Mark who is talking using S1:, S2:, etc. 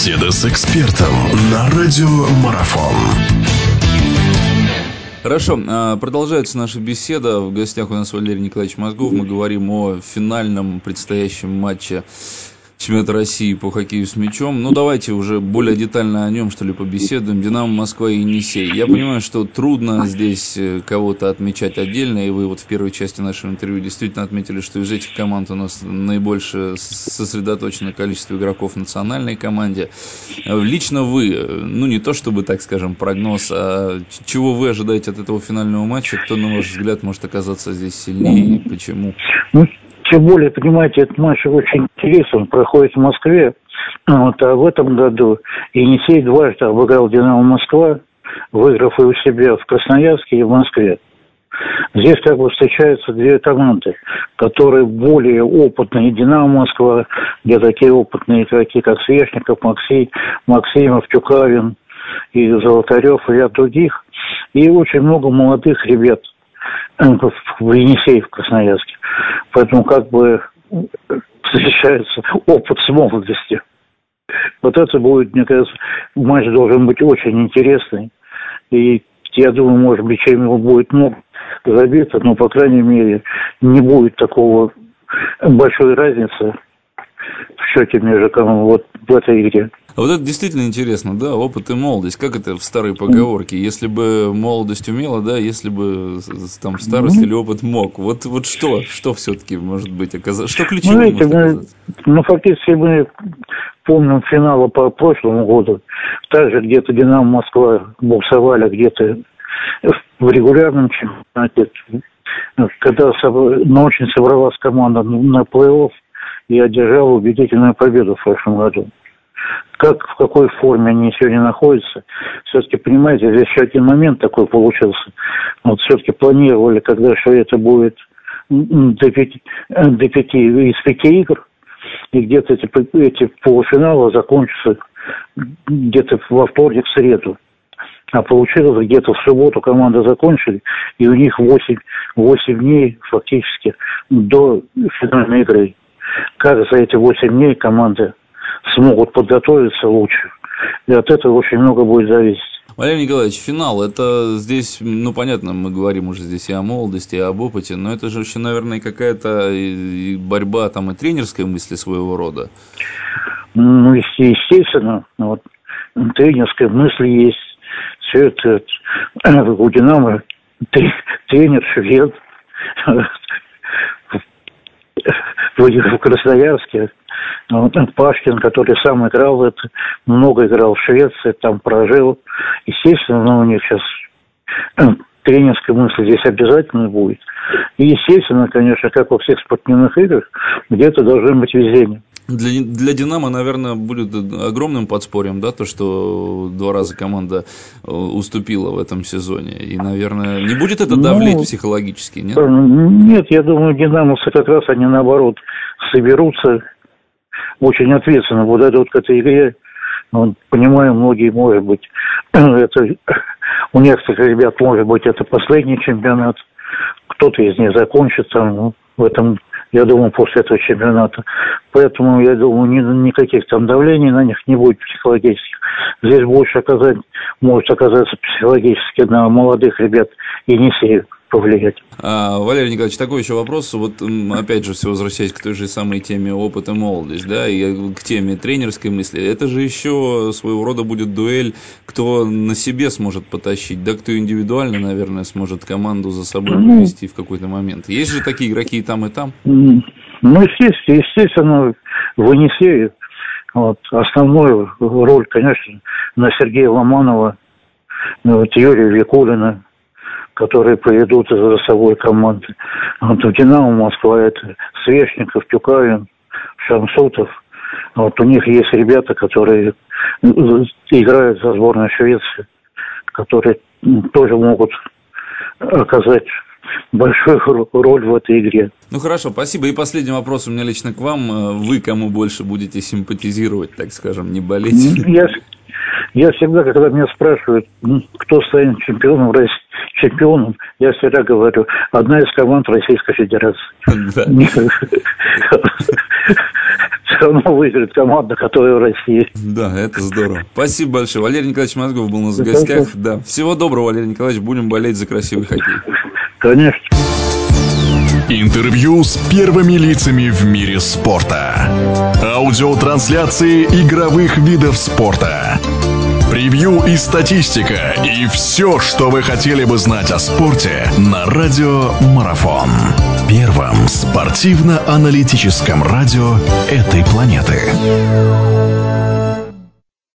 S1: Беседа с экспертом на радиомарафон.
S2: Хорошо, а, продолжается наша беседа. В гостях у нас Валерий Николаевич Мозгов. Мы говорим о финальном предстоящем матче чемпионата России по хоккею с мячом. Ну, давайте уже более детально о нем, что ли, побеседуем. Динамо Москва и Енисей. Я понимаю, что трудно здесь э, кого-то отмечать отдельно, и вы вот в первой части нашего интервью действительно отметили, что из этих команд у нас наибольше сосредоточено количество игроков в национальной команде. Лично вы, э, ну, не то чтобы, так скажем, прогноз, а чего вы ожидаете от этого финального матча? Кто, на ваш взгляд, может оказаться здесь сильнее и почему?
S3: Тем более, понимаете, этот матч очень интересен, проходит в Москве. Вот, а в этом году Енисей дважды обыграл «Динамо Москва», выиграв и у себя в Красноярске и в Москве. Здесь как бы встречаются две команды, которые более опытные. «Динамо Москва», где такие опытные игроки, как Свешников, Максим, Максимов, Тюкавин и Золотарев, и ряд других. И очень много молодых ребят – в Енисее, в Красноярске. Поэтому как бы встречается опыт с молодости. Вот это будет, мне кажется, матч должен быть очень интересный. И я думаю, может быть, чем его будет много забито, но, по крайней мере, не будет такого большой разницы в счете между вот в этой игре.
S2: А вот это действительно интересно, да, опыт и молодость. Как это в старой поговорке? Если бы молодость умела, да, если бы там старость или опыт мог. Вот, вот что, что все-таки может быть оказалось? Что ну, может
S3: мы, ну, фактически мы помним финала по прошлому году. Также где-то Динамо Москва буксовали, где-то в регулярном чемпионате. Когда но очень собралась команда на плей-офф и одержала убедительную победу в прошлом году как, в какой форме они сегодня находятся. Все-таки, понимаете, здесь еще один момент такой получился. Вот все-таки планировали, когда что это будет до пяти, до пяти из пяти игр, и где-то эти, эти полуфиналы закончатся где-то во вторник, в среду. А получилось где-то в субботу команда закончили, и у них 8, 8 дней фактически до финальной игры. Как за эти 8 дней команда смогут подготовиться лучше. И от этого очень много будет зависеть.
S2: Валерий Николаевич, финал, это здесь, ну, понятно, мы говорим уже здесь и о молодости, и об опыте, но это же еще, наверное, какая-то борьба там и тренерской мысли своего рода.
S3: Ну, естественно, вот, тренерская мысль есть, все это, у «Динамо» тренер швед, в Красноярске вот, Пашкин, который сам играл, это, много играл в Швеции, там прожил. Естественно, ну, у них сейчас э, тренерская мысль здесь обязательно будет. И, естественно, конечно, как во всех спортивных играх, где-то должно быть везение.
S2: Для, для Динамо, наверное, будет огромным подспорьем, да, то, что два раза команда э, уступила в этом сезоне. И, наверное, не будет это давлеть ну, психологически, нет?
S3: Нет, я думаю, динамовцы как раз они наоборот соберутся, очень ответственно подойдут к этой игре. Ну, понимаю, многие, может быть, это у некоторых ребят, может быть, это последний чемпионат. Кто-то из них закончится. Ну, в этом, я думаю, после этого чемпионата. Поэтому, я думаю, ни, никаких там давлений на них не будет психологических. Здесь больше оказать, может оказаться психологически на молодых ребят Енисеев повлиять.
S2: А, Валерий Николаевич, такой еще вопрос. Вот опять же, все возвращаясь к той же самой теме опыт и молодость, да, и к теме тренерской мысли. Это же еще своего рода будет дуэль, кто на себе сможет потащить, да, кто индивидуально, наверное, сможет команду за собой ну, повести в какой-то момент. Есть же такие игроки и там, и там?
S3: Ну, естественно, естественно в Енисее вот, основную роль, конечно, на Сергея Ломанова, вот, Юрия Викулина, которые поведут за собой команды. Вот у «Динамо» Москва это Свешников, Тюкавин, Шамсутов. Вот у них есть ребята, которые играют за сборную Швеции, которые тоже могут оказать большую роль в этой игре.
S2: Ну хорошо, спасибо. И последний вопрос у меня лично к вам. Вы кому больше будете симпатизировать, так скажем, не болеть?
S3: Я, я всегда, когда меня спрашивают, кто станет чемпионом России, чемпионом, я всегда говорю, одна из команд Российской Федерации. равно выиграет команда, которая в России.
S2: Да, это здорово. Спасибо большое. Валерий Николаевич Мозгов был у нас в гостях. Да. Всего доброго, Валерий Николаевич. Будем болеть за красивый хоккей.
S3: Конечно.
S1: Интервью с первыми лицами в мире спорта. Аудиотрансляции игровых видов спорта. Превью и статистика. И все, что вы хотели бы знать о спорте на Радио Марафон. Первом спортивно-аналитическом радио этой планеты.